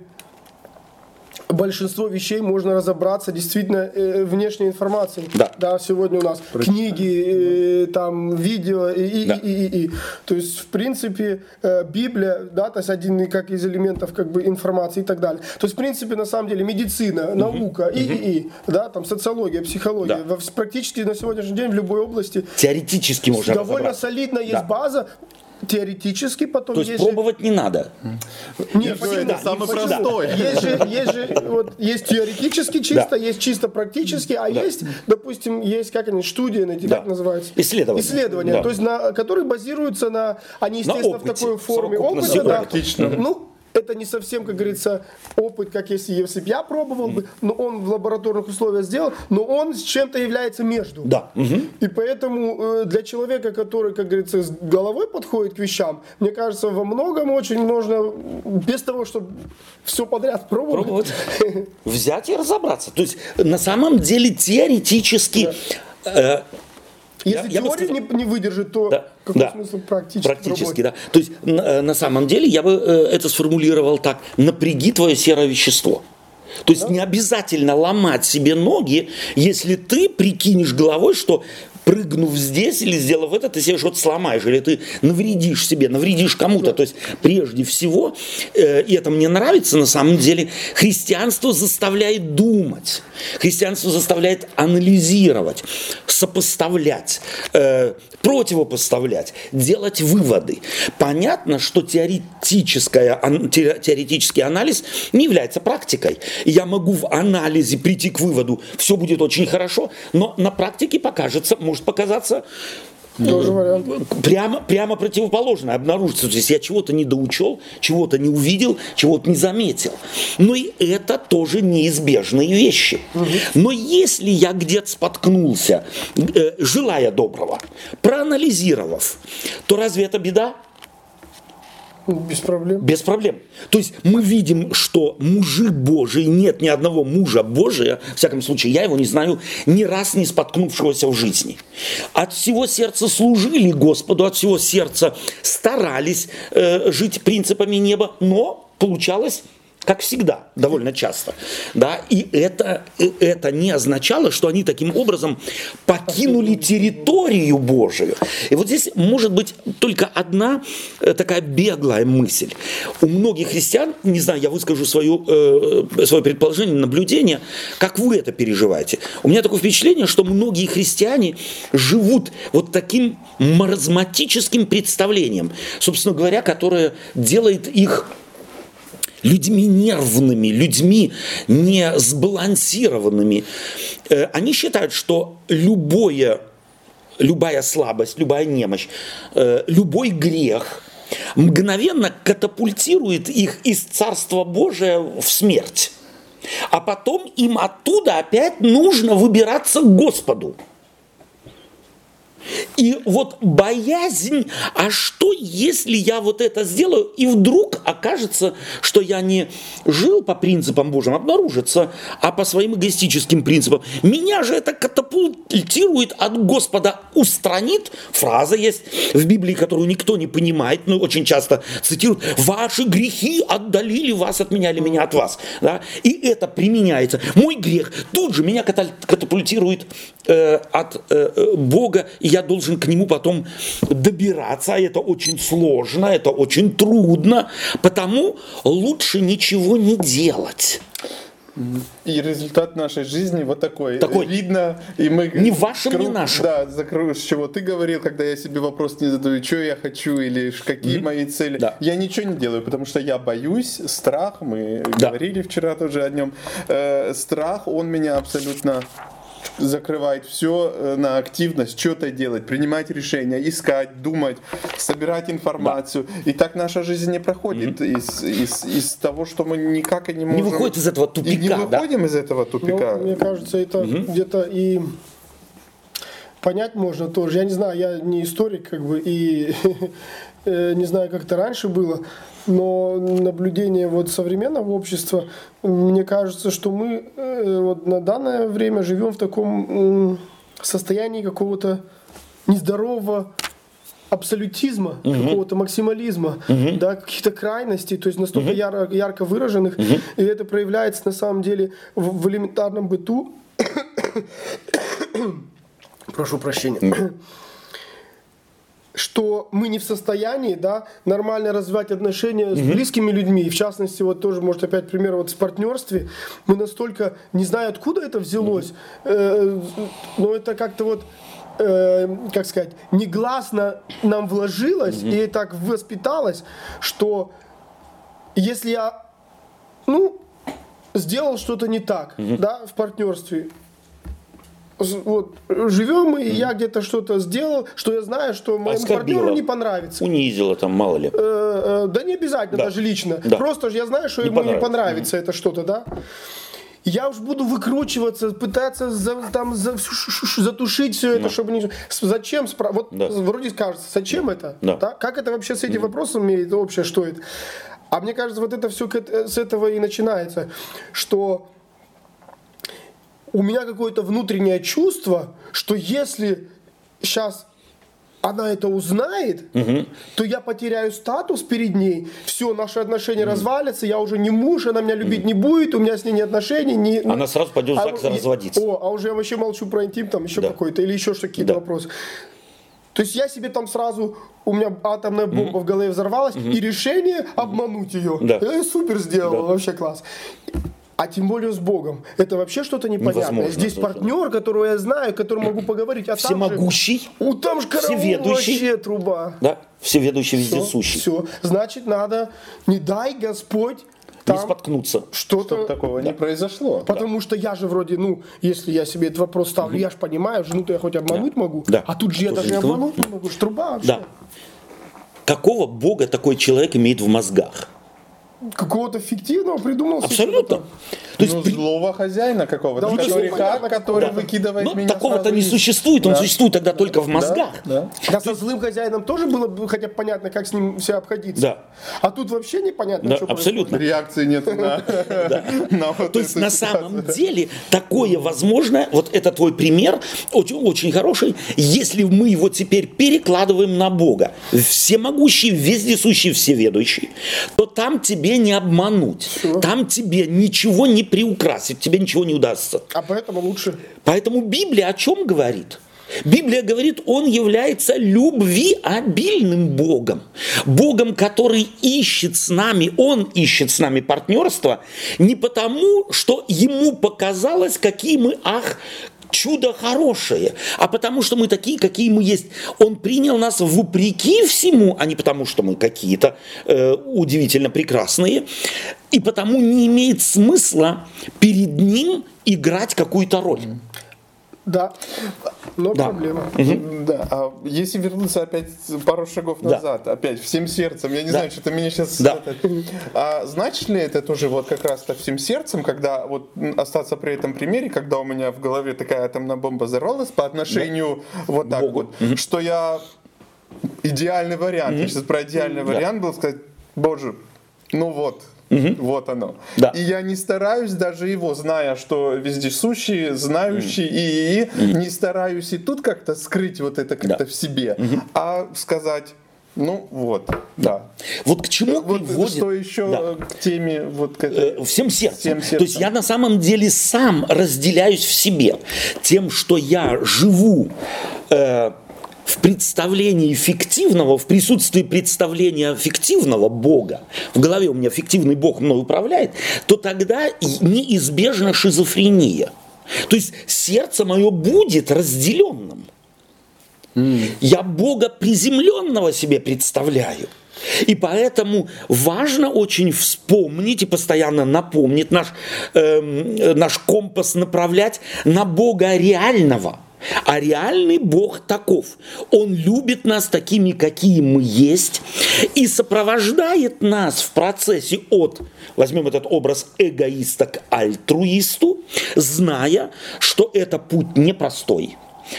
большинство вещей можно разобраться действительно э, внешней информацией. Да. да. Сегодня у нас Прочитать. книги, э, там видео и, и, да. и, и, и. То есть в принципе э, Библия, да, то есть один как из элементов как бы информации и так далее. То есть в принципе на самом деле медицина, угу. наука и, угу. и, и, да, там социология, психология. Да. Практически на сегодняшний день в любой области. Теоретически можно Довольно солидно есть да. база. Теоретически потом То есть, есть пробовать же... не надо. Нет, это самое простое. Есть же, есть же вот, есть теоретически чисто, да. есть чисто практически, а да. есть, допустим, есть как они, студии, да. как называется? Исследования. Исследования, да. то есть на, которые базируются на, они, естественно, на в такой форме опыта. Да. Ну, это не совсем, как говорится, опыт, как если, если бы я пробовал бы, но он в лабораторных условиях сделал, но он с чем-то является между. Да. И поэтому э, для человека, который, как говорится, с головой подходит к вещам, мне кажется, во многом очень нужно, без того, чтобы все подряд пробовать. пробовать. <laughs> Взять и разобраться. То есть, на самом деле, теоретически... Да. Если я, теория сказал, не, не выдержит, то да, какой да, смысл практически? Практически, да. То есть на, э, на самом деле я бы э, это сформулировал так: напряги твое серое вещество. То есть да? не обязательно ломать себе ноги, если ты прикинешь головой, что прыгнув здесь или сделав это, ты себе что-то сломаешь, или ты навредишь себе, навредишь кому-то. То есть, прежде всего, э, и это мне нравится на самом деле, христианство заставляет думать, христианство заставляет анализировать, сопоставлять, э, противопоставлять, делать выводы. Понятно, что теоретическая, теоретический анализ не является практикой. Я могу в анализе прийти к выводу, все будет очень хорошо, но на практике покажется, может показаться тоже вариант. Прямо, прямо противоположное обнаружится. То есть я чего-то не доучел, чего-то не увидел, чего-то не заметил. Но и это тоже неизбежные вещи. Угу. Но если я где-то споткнулся, э, желая доброго, проанализировав, то разве это беда? Без проблем. Без проблем. То есть мы видим, что мужик Божий, нет ни одного мужа Божия, в всяком случае, я его не знаю, ни раз не споткнувшегося в жизни. От всего сердца служили Господу, от всего сердца старались э, жить принципами неба, но получалось как всегда, довольно часто. Да? И это, это не означало, что они таким образом покинули территорию Божию. И вот здесь может быть только одна э, такая беглая мысль. У многих христиан, не знаю, я выскажу свое, э, свое предположение, наблюдение, как вы это переживаете. У меня такое впечатление, что многие христиане живут вот таким маразматическим представлением, собственно говоря, которое делает их людьми нервными, людьми не сбалансированными. Э, они считают, что любое, любая слабость, любая немощь, э, любой грех мгновенно катапультирует их из Царства Божия в смерть. А потом им оттуда опять нужно выбираться к Господу. И вот боязнь, а что если я вот это сделаю, и вдруг окажется, что я не жил по принципам Божьим, обнаружится, а по своим эгоистическим принципам. Меня же это катапультирует от Господа, устранит. Фраза есть в Библии, которую никто не понимает, но очень часто цитируют, ваши грехи отдалили вас от меня или меня от вас. Да? И это применяется. Мой грех тут же меня катапультирует э, от э, Бога, и я должен к нему потом добираться, а это очень сложно, это очень трудно, потому лучше ничего не делать. И результат нашей жизни вот такой. Такой. Видно, и мы... Не вашим, круг, не нашим. Да, закрою, с чего ты говорил, когда я себе вопрос не задаю, что я хочу или какие mm-hmm. мои цели. Да. Я ничего не делаю, потому что я боюсь, страх, мы да. говорили вчера тоже о нем, э, страх, он меня абсолютно закрывать все э, на активность, что-то делать, принимать решения, искать, думать, собирать информацию. Да. И так наша жизнь не проходит mm-hmm. из, из, из того, что мы никак и не можем... Не выходит из этого тупика. И не выходим да? из этого тупика. Ну, мне кажется, это mm-hmm. где-то и понять можно тоже. Я не знаю, я не историк, как бы, и <laughs> э, не знаю, как это раньше было, но наблюдение вот современного общества, мне кажется, что мы э, вот на данное время живем в таком состоянии какого-то нездорового абсолютизма, угу. какого-то максимализма, угу. да, каких-то крайностей, то есть настолько угу. ярко, ярко выраженных, угу. и это проявляется на самом деле в, в элементарном быту. <coughs> Прошу прощения. Что мы не в состоянии да, нормально развивать отношения с близкими людьми. И в частности, вот тоже, может, опять пример вот в партнерстве. Мы настолько, не знаю, откуда это взялось, э, но это как-то вот э, как сказать, негласно нам вложилось и так воспиталось, что если я, ну, сделал что-то не так, да, в партнерстве, вот, живем и я где-то что-то сделал, что я знаю, что моему Оскорбила. партнеру не понравится. Унизила там, мало ли. Э, э, да не обязательно, Да. даже лично. Да. Просто же я знаю, что Не ему не понравится. понравится это что-то, да? Я уж буду выкручиваться, пытаться за- там за- затушить все это, чтобы не... Зачем? спра- Вот Да. вроде кажется, зачем это? Да. Как это вообще с этим вопросом имеет общее, что это? А мне кажется, вот это все с этого и начинается, что у меня какое-то внутреннее чувство, что если сейчас она это узнает, то я потеряю статус перед ней, все, наши отношения развалятся, я уже не муж, она меня любить не будет, у меня с ней нет отношений. Не, Она сразу пойдет в а, ЗАГС и- разводиться. О, а уже я вообще молчу про интим, там еще Да. какой-то, или еще какие-то Да. вопросы. То есть я себе там сразу, у меня атомная бомба в голове взорвалась, и решение обмануть ее. Да. Я супер сделал, Да. вообще класс. А тем более с Богом. Это вообще что-то непонятное. Невозможно Здесь тоже. партнер, которого я знаю, которому могу поговорить. А там же- Всемогущий, У там же караул всеведущий. вообще труба. да, всеведущий, вездесущий. Все. Значит, надо, не дай Господь Не там споткнуться. Чтобы что-то... такого не произошло. Потому что я же вроде, ну, если я себе этот вопрос ставлю, я же понимаю, жену-то я хоть обмануть могу, Да. а тут же я Тоже даже и никто. обмануть не могу, ж труба вообще. Да. Какого Бога такой человек имеет в мозгах? Какого-то фиктивного придумал Абсолютно. То есть ну, при- злого хозяина какого-то, Да, ну, который, хак, который какого. выкидывает ну, меня такого-то не существует, он Да. существует тогда только в мозгах. Да, Да со злым хозяином тоже было бы хотя бы понятно, как с ним все обходиться. Да. А тут вообще непонятно, Да, что абсолютно. Реакции нет <laughs> на, То есть на самом деле такое возможно, вот это твой пример, очень, очень хороший, если мы его теперь перекладываем на Бога, всемогущий, вездесущий, всеведущий, то там тебе не обмануть, там тебе ничего не приукрасить, тебе ничего не удастся. А поэтому лучше. Поэтому Библия о чем говорит? Библия говорит, он является любвиобильным Богом. Богом, который ищет с нами, он ищет с нами партнерство не потому, что ему показалось, какие мы, ах, чудо хорошее, а потому что мы такие, какие мы есть. Он принял нас вопреки всему, а не потому, что мы какие-то э, удивительно прекрасные, и потому не имеет смысла перед ним играть какую-то роль. Да. Но Да. проблема. Да, а если вернуться опять пару шагов Да. назад, опять всем сердцем, я не Да. знаю, что-то меня сейчас... Да. а значит ли это тоже вот как раз-то всем сердцем, когда вот остаться при этом примере, когда у меня в голове такая атомная бомба взорвалась по отношению вот так Богу. вот, что я идеальный вариант, я сейчас про идеальный вариант был сказать, боже, ну вот, вот оно. Да. И я не стараюсь даже его, зная, что вездесущий, знающий и, не стараюсь и тут как-то скрыть вот это как-то Да. в себе, а сказать, ну вот, да. Вот к чему Вот приводит... что еще Да. к теме вот к этой... Э, всем сердцем. Всем сердцем. То есть я на самом деле сам разделяюсь в себе тем, что я живу э, в представлении фиктивного, в присутствии представления фиктивного Бога, в голове у меня фиктивный Бог мной управляет, то тогда неизбежна шизофрения. То есть сердце мое будет разделенным. Я Бога приземленного себе представляю. И поэтому важно очень вспомнить и постоянно напомнить наш, э, наш компас направлять на Бога реального. А реальный Бог таков. Он любит нас такими, какие мы есть, и сопровождает нас в процессе от, возьмем этот образ эгоиста к альтруисту, зная, что это путь непростой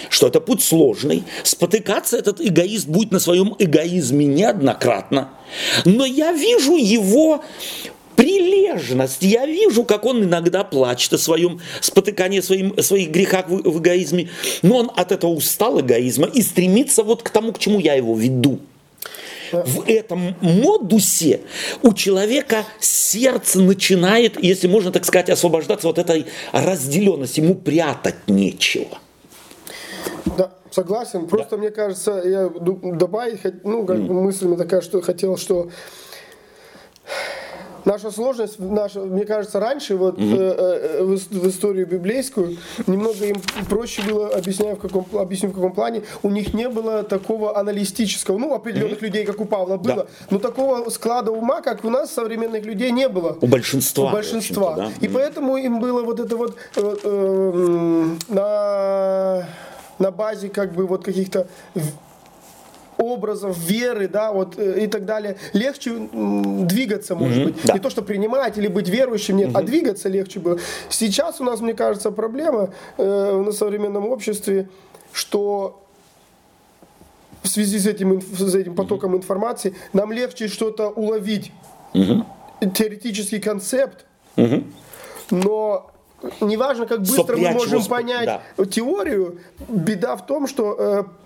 что это путь сложный. Спотыкаться этот эгоист будет на своем эгоизме неоднократно. Но я вижу его прилежность. Я вижу, как он иногда плачет о своем спотыкании, своим, своих грехах в, в эгоизме. Но он от этого устал эгоизма и стремится вот к тому, к чему я его веду. В этом модусе у человека сердце начинает, если можно так сказать, освобождаться вот этой разделенности. Ему прятать нечего. Да, согласен. Просто мне кажется, я добавить, ну, как бы мыслями такая, что хотел, что наша сложность, наша, мне кажется, раньше вот угу. э, в, в историю библейскую немного им проще было, объясняю в каком, объясню в каком плане, у них не было такого аналитического, ну, определенных угу. людей, как у Павла было, да. но такого склада ума, как у нас, современных людей, не было. У большинства. У большинства. Да? И поэтому им было вот это вот э, э, на, на базе как бы вот каких-то образов, веры, да, вот э, и так далее, легче двигаться, может mm-hmm, быть. Да. Не то, что принимать или быть верующим, нет, mm-hmm. а двигаться легче было. Сейчас у нас, мне кажется, проблема э, на современном обществе, что в связи с этим, с этим потоком mm-hmm. информации нам легче что-то уловить. Mm-hmm. Теоретический концепт, mm-hmm. но неважно, как быстро мы можем понять да. теорию, беда в том, что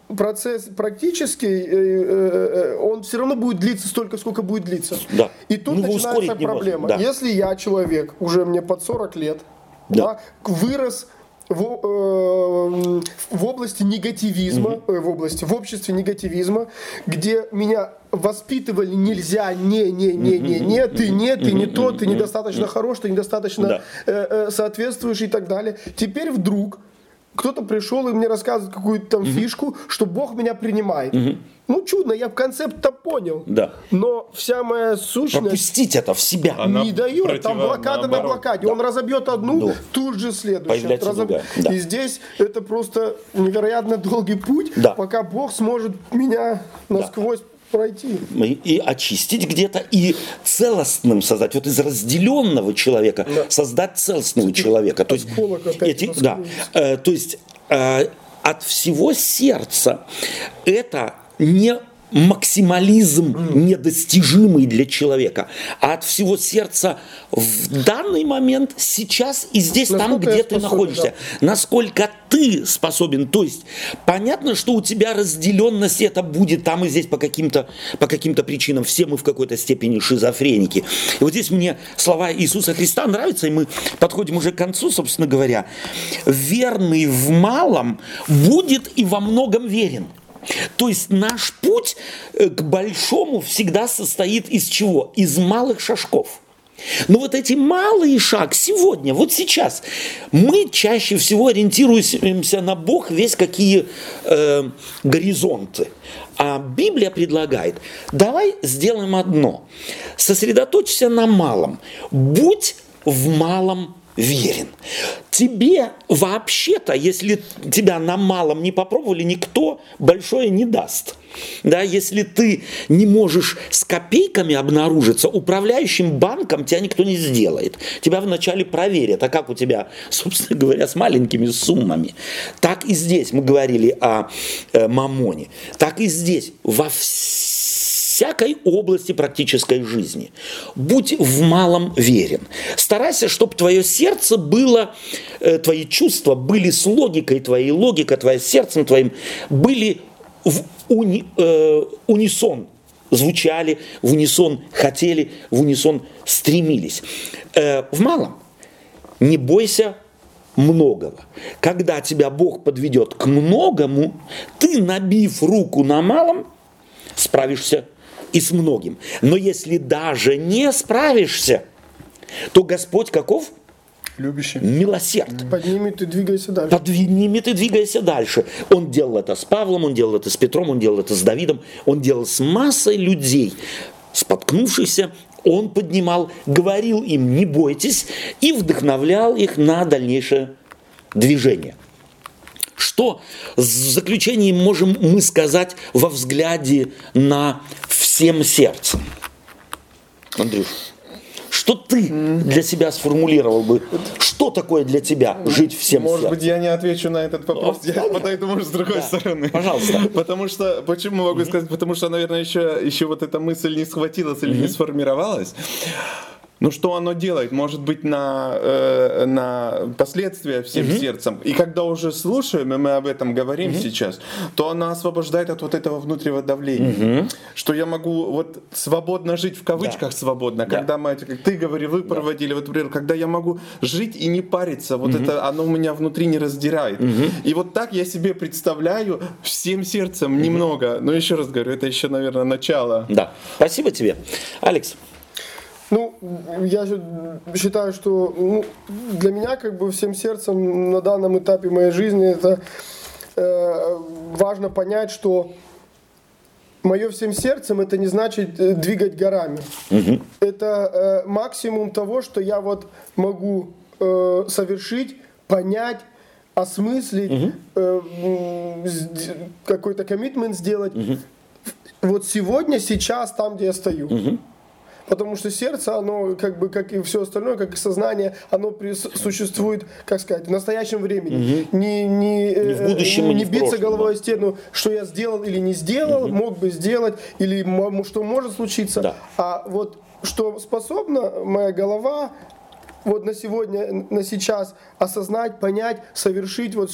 э, процесс практический, э, э, он все равно будет длиться столько, сколько будет длиться. Да. И тут ну, начинается проблема. Да. Если я человек, уже мне под 40 лет, да. Да, вырос в, э, в области негативизма, угу. э, в области, в обществе негативизма, где меня воспитывали нельзя, не, не, не, не, не, ты не, ты не то, ты недостаточно хорош, ты недостаточно да. э, э, соответствуешь и так далее. Теперь вдруг кто-то пришел и мне рассказывает какую-то там фишку, что Бог меня принимает. Ну, чудно, я концепт-то понял. Да. Но вся моя сущность... Пропустить это в себя. Она не дает. Там блокада наоборот. на блокаде. Да. Он разобьет одну, ну, тут же следующую. Разоб... Да. И здесь это просто невероятно долгий путь, да. пока Бог сможет меня насквозь да пройти. И очистить где-то, и целостным создать. Вот из разделенного человека да. создать целостного человека. То есть, эти, да, э, то есть э, от всего сердца это не максимализм недостижимый для человека, а от всего сердца в данный момент, сейчас и здесь, насколько там, где ты способен, находишься, да. насколько ты способен. То есть понятно, что у тебя разделенность это будет там и здесь по каким-то по каким-то причинам. Все мы в какой-то степени шизофреники. И вот здесь мне слова Иисуса Христа нравятся, и мы подходим уже к концу, собственно говоря. Верный в малом будет и во многом верен. То есть наш путь э, к большому всегда состоит из чего? Из малых шажков. Но вот эти малые шаг сегодня, вот сейчас, мы чаще всего ориентируемся на Бог весь какие э, горизонты. А Библия предлагает, давай сделаем одно. Сосредоточься на малом. Будь в малом верен. Тебе вообще-то, если тебя на малом не попробовали, никто большое не даст. Да, если ты не можешь с копейками обнаружиться, управляющим банком тебя никто не сделает. Тебя вначале проверят, а как у тебя, собственно говоря, с маленькими суммами. Так и здесь мы говорили о э, мамоне. Так и здесь во всем всякой области практической жизни. Будь в малом верен. Старайся, чтобы твое сердце было, э, твои чувства были с логикой твоей, логика твоя сердцем твоим были в уни, э, унисон звучали, в унисон хотели, в унисон стремились. Э, в малом не бойся многого. Когда тебя Бог подведет к многому, ты, набив руку на малом, справишься и с многим. Но если даже не справишься, то Господь каков? Любящий. Милосерд. Поднимет и двигайся дальше. Поднимет и двигайся дальше. Он делал это с Павлом, он делал это с Петром, он делал это с Давидом, он делал с массой людей, споткнувшихся, он поднимал, говорил им, не бойтесь, и вдохновлял их на дальнейшее движение. Что в заключении можем мы сказать во взгляде на всем сердцем? Андрюш, что ты для себя сформулировал бы? Что такое для тебя жить всем Может сердцем? быть, я не отвечу на этот вопрос, я подойду, может, с другой да. стороны. Пожалуйста. Потому что, почему могу сказать? Потому что, наверное, еще, еще вот эта мысль не схватилась или не сформировалась. Ну что оно делает? Может быть на, э, на последствия всем угу. сердцем. И когда уже слушаем, и мы об этом говорим угу. сейчас, то она освобождает от вот этого внутреннего давления. Угу. Что я могу вот свободно жить, в кавычках да. свободно. Да. Когда мы, как ты говорил, вы да. проводили, вот, например, когда я могу жить и не париться, вот угу. это оно меня внутри не раздирает. Угу. И вот так я себе представляю всем сердцем угу. немного. Но еще раз говорю, это еще, наверное, начало. Да. Спасибо тебе. Алекс. Ну, я считаю, что ну, для меня как бы всем сердцем на данном этапе моей жизни это э, важно понять, что мое всем сердцем это не значит э, двигать горами. Угу. Это э, максимум того, что я вот могу э, совершить, понять, осмыслить, угу. э, какой-то коммитмент сделать. Угу. Вот сегодня, сейчас, там, где я стою. Угу. Потому что сердце, оно, как бы, как и все остальное, как и сознание, оно существует, как сказать, в настоящем времени. Угу. Не, не, не, в будущем, не, не биться прошлом, головой о стену, что я сделал или не сделал, угу. мог бы сделать, или что может случиться. Да. А вот что способна моя голова вот на сегодня, на сейчас осознать, понять, совершить вот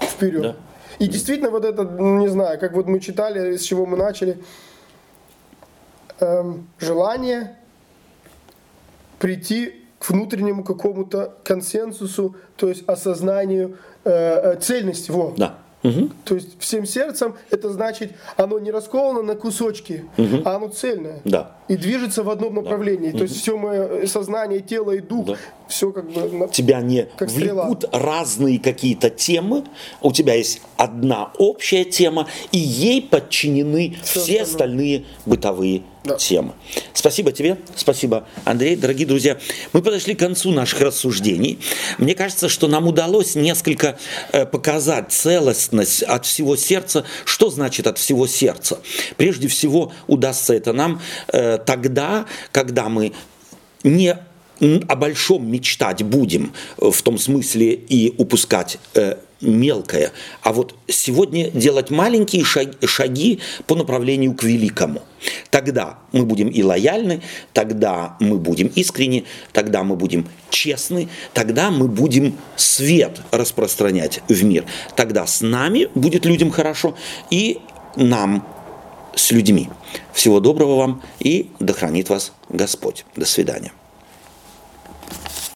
вперед. Да. И действительно вот это, не знаю, как вот мы читали, с чего мы начали, эм, желание прийти к внутреннему какому-то консенсусу, то есть осознанию э, э цельности. Во. Да. Угу. То есть всем сердцем это значит, оно не расковано на кусочки, угу. а оно цельное. Да. И движется в одном направлении. Да. То есть все мое сознание, тело и дух, да. все как бы... Тебя не как влекут стрела. разные какие-то темы, у тебя есть одна общая тема, и ей подчинены все, все остальные бытовые да. темы. Спасибо тебе, спасибо, Андрей. Дорогие друзья, мы подошли к концу наших рассуждений. Мне кажется, что нам удалось несколько э, показать целостность от всего сердца. Что значит от всего сердца? Прежде всего, удастся это нам э, тогда, когда мы не о большом мечтать будем, э, в том смысле и упускать э, мелкое, а вот сегодня делать маленькие шаги, шаги по направлению к великому. Тогда мы будем и лояльны, тогда мы будем искренни, тогда мы будем честны, тогда мы будем свет распространять в мир. Тогда с нами будет людям хорошо и нам с людьми. Всего доброго вам и да хранит вас Господь. До свидания.